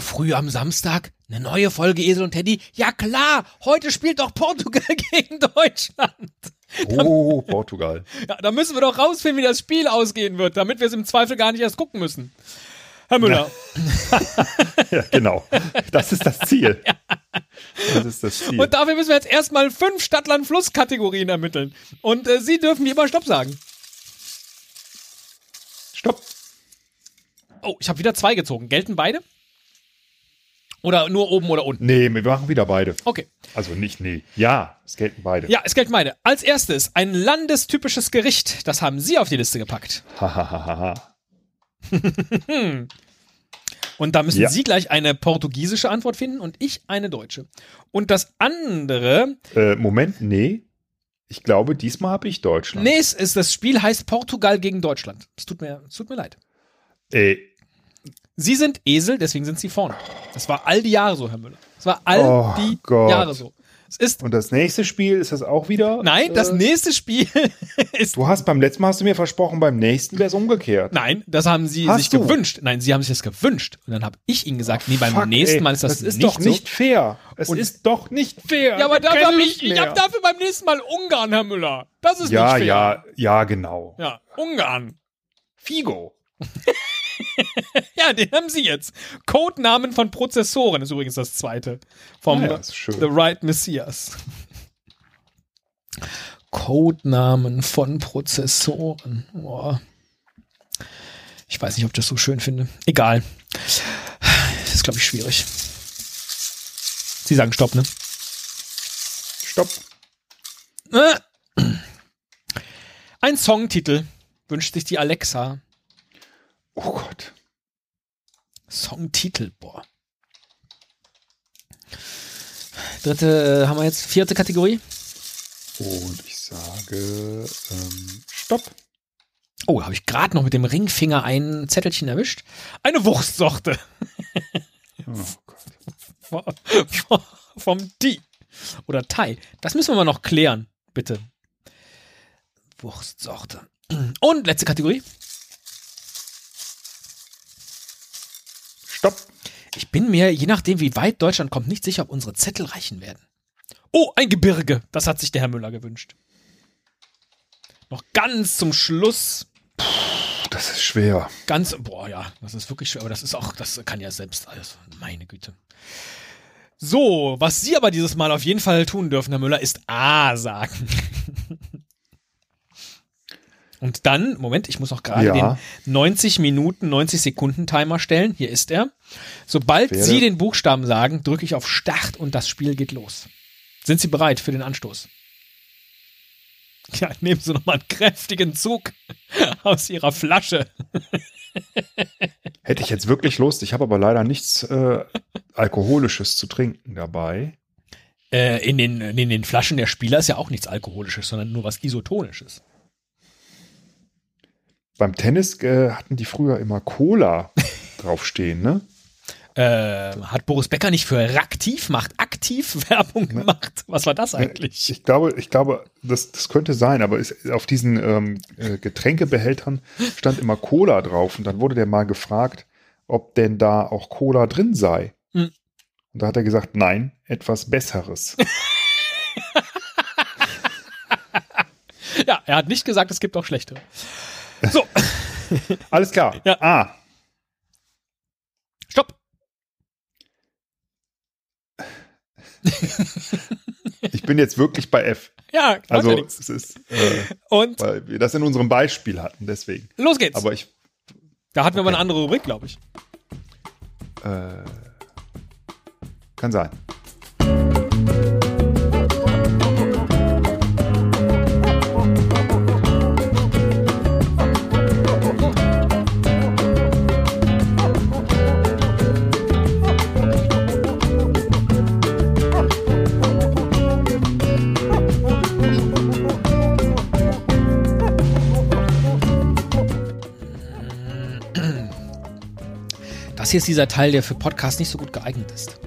früh am Samstag? Eine neue Folge Esel und Teddy? Ja klar, heute spielt doch Portugal gegen Deutschland. Oh, Portugal. Ja, da müssen wir doch rausfinden, wie das Spiel ausgehen wird, damit wir es im Zweifel gar nicht erst gucken müssen. Herr Müller. Ja, genau. Das ist das Ziel. Das ist das Ziel. Und dafür müssen wir jetzt erstmal fünf Stadtland-Fluss-Kategorien ermitteln. Und äh, Sie dürfen wie immer Stopp sagen. Stopp. Oh, ich habe wieder zwei gezogen. Gelten beide? Oder nur oben oder unten? Nee, wir machen wieder beide. Okay. Also nicht nee. Ja, es gelten beide. Ja, es gelten beide. Als erstes ein landestypisches Gericht. Das haben Sie auf die Liste gepackt. Hahaha. Und da müssen Ja. Sie gleich eine portugiesische Antwort finden und ich eine deutsche. Und das andere, äh, Moment, nee. Ich glaube, diesmal habe ich Deutschland. nee, es ist, das Spiel heißt Portugal gegen Deutschland. Es tut mir, es tut mir leid. Äh, Sie sind Esel, deswegen sind Sie vorne. Das war all die Jahre so, Herr Müller. Das war all Oh die Gott. Jahre so. Es ist, und das nächste Spiel ist das auch wieder? nein, das äh, nächste Spiel ist, Du hast beim letzten Mal hast du mir versprochen, beim nächsten wäre es umgekehrt. nein, das haben Sie Hast sich du? gewünscht. Nein, Sie haben sich das gewünscht. Und dann habe ich Ihnen gesagt, nee, beim Fuck, nächsten ey, Mal ist das, das ist nicht doch so. nicht fair. Es Und- ist doch nicht fair. Ja, aber dafür uns ich, ich habe dafür beim nächsten Mal Ungarn, Herr Müller. Das ist ja, nicht fair. ja, ja, genau. Ja, Ungarn. Figo. Ja, den haben Sie jetzt. Codenamen von Prozessoren ist übrigens das zweite. Vom Ah ja. The Right Messias. Codenamen von Prozessoren. Boah. Ich weiß nicht, ob ich das so schön finde. Egal. Das ist, glaube ich, schwierig. Sie sagen Stopp, ne? Stopp. Äh. Ein Songtitel wünscht sich die Alexa. Oh Gott. Songtitel, boah. Dritte äh, haben wir jetzt, vierte Kategorie. Und ich sage ähm, Stopp. Oh, habe ich gerade noch mit dem Ringfinger ein Zettelchen erwischt. Eine Wurstsorte Oh Gott. vom- vom T oder Thai. Das müssen wir mal noch klären, bitte. Wurstsorte. Und letzte Kategorie. Stopp. Ich bin mir, je nachdem, wie weit Deutschland kommt, nicht sicher, ob unsere Zettel reichen werden. Oh, ein Gebirge. Das hat sich der Herr Müller gewünscht. Noch ganz zum Schluss. Das ist schwer. Ganz, boah, ja, das ist wirklich schwer, aber das ist auch, das kann ja selbst alles. Meine Güte. So, was Sie aber dieses Mal auf jeden Fall tun dürfen, Herr Müller, ist A sagen. Und dann, Moment, ich muss auch gerade Ja. den 90 Minuten, 90 Sekunden Timer stellen. Hier ist er. Sobald Werde- Sie den Buchstaben sagen, drücke ich auf Start und das Spiel geht los. Sind Sie bereit für den Anstoß? Ja, nehmen Sie nochmal einen kräftigen Zug aus Ihrer Flasche. Hätte ich jetzt wirklich Lust. Ich habe aber leider nichts äh, Alkoholisches zu trinken dabei. Äh, in, den, in den Flaschen der Spieler ist ja auch nichts Alkoholisches, sondern nur was Isotonisches. Beim Tennis äh, hatten die früher immer Cola draufstehen, ne? Äh, hat Boris Becker nicht für Raktiv macht aktiv Werbung gemacht? Was war das eigentlich? Ich glaube, ich glaube, das, das könnte sein, aber ist, auf diesen ähm, äh, Getränkebehältern stand immer Cola drauf und dann wurde der mal gefragt, ob denn da auch Cola drin sei. Hm. Und da hat er gesagt, nein, etwas Besseres. Ja, er hat nicht gesagt, es gibt auch schlechtere. So, Alles klar. Ja. A. stopp. Ich bin jetzt wirklich bei F. Ja, Also ja es ist, äh, Und weil wir das in unserem Beispiel hatten, deswegen. los geht's. Aber ich, da hatten wir mal okay. eine andere Rubrik, glaube ich. äh, kann sein. Hier ist dieser Teil, der für Podcasts nicht so gut geeignet ist.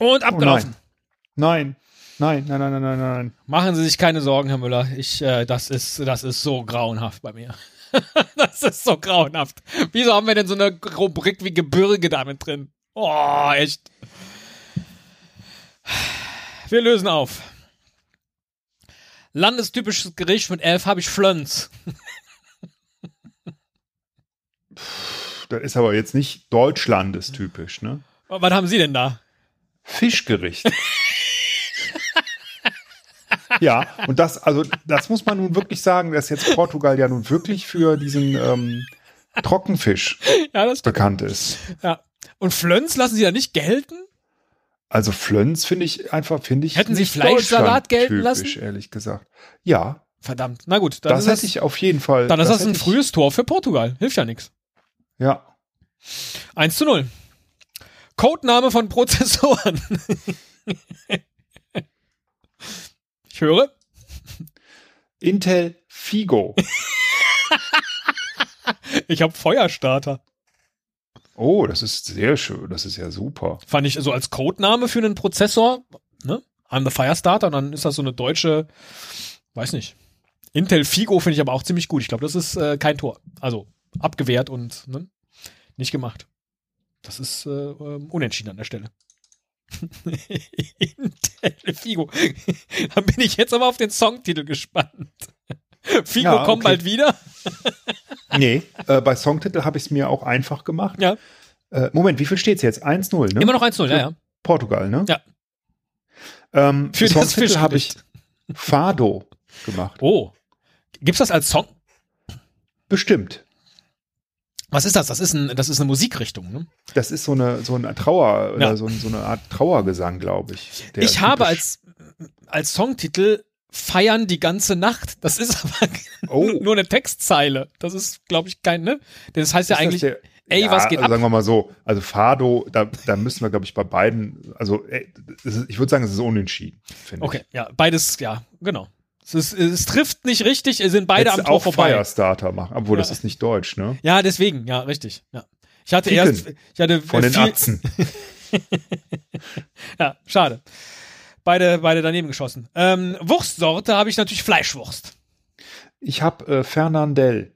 Und abgelaufen. Nein. Nein, nein, nein, nein, nein, nein. Machen Sie sich keine Sorgen, Herr Müller. Ich, äh, das ist, das ist so grauenhaft bei mir. das ist so grauenhaft. Wieso haben wir denn so eine Rubrik wie Gebirge damit drin? Oh, echt. Wir lösen auf. Landestypisches Gericht mit elf habe ich Flönz. Das ist aber jetzt nicht deutschlandestypisch, ne? Was haben Sie denn da? Fischgericht. ja, und das, also das muss man nun wirklich sagen, dass jetzt Portugal ja nun wirklich für diesen ähm, Trockenfisch Ja, das bekannt ist. Ja. Und Flönz lassen Sie da nicht gelten? Also Flönz finde ich einfach, finde ich. Hätten Sie Fleischsalat gelten lassen? ehrlich gesagt. Ja, Verdammt. Na gut, dann das hätte das, ich auf jeden Fall. dann ist das, ein hätte ich- frühes Tor für Portugal. Hilft ja nichts. Ja. 1 zu 0. Codename von Prozessoren. ich höre. Intel Figo. Ich habe Feuerstarter. Oh, das ist sehr schön. Das ist ja super. Fand ich so als Codename für einen Prozessor. Ne? I'm the Firestarter. Und dann ist das so eine deutsche, weiß nicht. Intel Figo finde ich aber auch ziemlich gut. Ich glaube, das ist äh, kein Tor. Also abgewehrt und ne? nicht gemacht. Das ist äh, ähm, unentschieden an der Stelle. Intel Figo. Dann bin ich jetzt aber auf den Songtitel gespannt. Figo Ja, kommt okay. bald wieder. Nee, äh, bei Songtitel habe ich es mir auch einfach gemacht. Ja. Äh, Moment, wie viel steht es jetzt? 1-0, ne? Immer noch 1-0, ja, ja. Portugal, ne? Ja. Ähm, Für Songtitel habe ich. Fado gemacht. Oh. Gibt's das als Song? Bestimmt. Was ist das? Das ist, ein, das ist eine Musikrichtung, ne? Das ist so eine, so eine Trauer oder Ja. so, ein- so eine Art Trauergesang, glaube ich. ich habe als, als Songtitel Feiern die ganze Nacht. Das ist aber Oh. nur eine Textzeile. Das ist, glaube ich, kein, ne? Das heißt ja Ist eigentlich, der- ey, ja, was geht also ab? Sagen wir mal so, also Fado, da, da müssen wir, glaube ich, bei beiden, also ey, ist, ich würde sagen, es ist unentschieden, finde Okay, ja, beides, ja, genau. Es, ist, es trifft nicht richtig, es sind beide ich. am Hättest Tor auch vorbei. Firestarter machen, obwohl Ja. das ist nicht deutsch, ne? Ja, deswegen, ja, richtig. Ja. Ich hatte Ficken. erst, ich hatte Von den Atzen. ja, schade. Beide, beide daneben geschossen. Ähm, Wurstsorte habe ich natürlich Fleischwurst. Ich habe äh, Fernandel.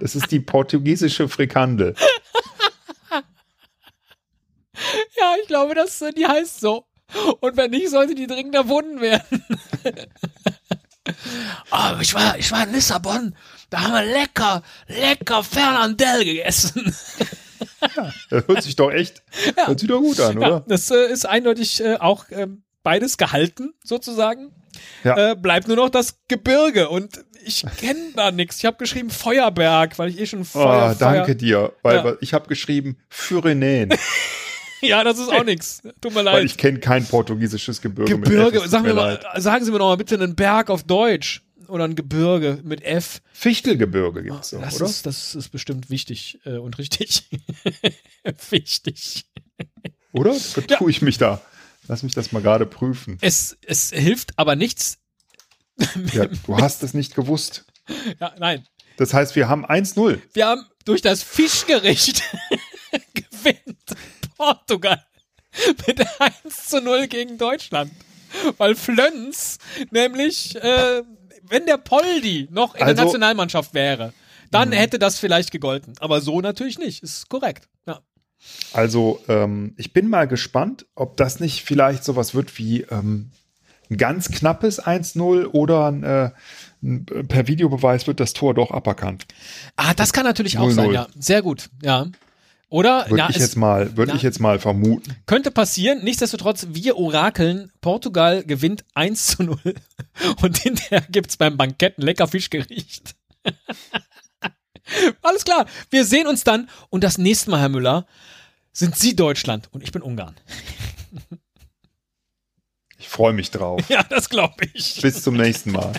Das ist die portugiesische Frikandel. Ja, ich glaube, das, die heißt so. Und wenn nicht, sollte die dringend erfunden werden. oh, ich war, ich war in Lissabon. Da haben wir lecker, lecker Fernandel gegessen. Das hört sich doch echt, hört sich doch gut an, Ja, oder? das äh, ist eindeutig äh, auch ähm, beides gehalten, sozusagen. Ja. Äh, bleibt nur noch das Gebirge. Und ich kenne da nichts. Ich habe geschrieben Feuerberg, weil ich eh schon Feuer, oh, danke dir, weil Ja. ich habe geschrieben Pyrenäen, Feuer. Ja, das ist auch nichts. Tut mir weil leid. ich kenne kein portugiesisches Gebirge. F, Gebirge, es tut sagen, mal, sagen Sie mir doch mal bitte einen Berg auf Deutsch. Oder ein Gebirge mit F. Fichtelgebirge gibt's doch, das, oder? ist, das ist bestimmt wichtig äh, und richtig. wichtig. Oder? Vertue ich mich da? Lass mich das mal gerade prüfen. Es, es hilft aber nichts. Ja, du hast es nicht gewusst. Ja, nein. Das heißt, wir haben 1-0. Wir haben durch das Fischgericht Portugal mit 1 zu 0 gegen Deutschland. Weil Flöns nämlich, äh, wenn der Poldi noch in der Also- Nationalmannschaft wäre, dann hätte das vielleicht gegolten. Aber so natürlich nicht. Ist korrekt. Ja. Also, ähm, ich bin mal gespannt, ob das nicht vielleicht sowas wird wie ähm, ein ganz knappes 1-0 oder ein, äh, ein, per Videobeweis wird das Tor doch aberkannt. Ah, das kann natürlich auch 0-0. sein, ja. Sehr gut, ja. Oder, Würde ich es jetzt mal, würde ja. ich jetzt mal vermuten. könnte passieren. Nichtsdestotrotz, wir orakeln. Portugal gewinnt 1 zu 0. Und hinterher gibt's beim Bankett ein lecker Fischgericht. Alles klar. Wir sehen uns dann. Und das nächste Mal, Herr Müller, sind Sie Deutschland und ich bin Ungarn. Ich freue mich drauf. Ja, das glaube ich. Bis zum nächsten Mal.